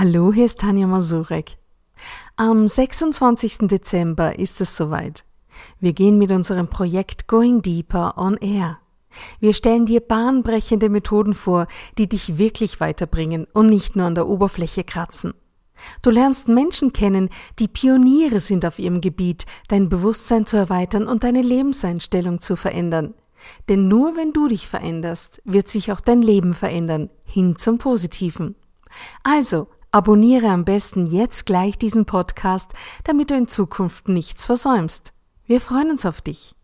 Hallo, hier ist Tanja Masurek. Am 26. Dezember ist es soweit. Wir gehen mit unserem Projekt Going Deeper on Air. Wir stellen dir bahnbrechende Methoden vor, die dich wirklich weiterbringen und nicht nur an der Oberfläche kratzen. Du lernst Menschen kennen, die Pioniere sind auf ihrem Gebiet, dein Bewusstsein zu erweitern und deine Lebenseinstellung zu verändern. Denn nur wenn du dich veränderst, wird sich auch dein Leben verändern, hin zum Positiven. Also, Abonniere am besten jetzt gleich diesen Podcast, damit du in Zukunft nichts versäumst. Wir freuen uns auf dich.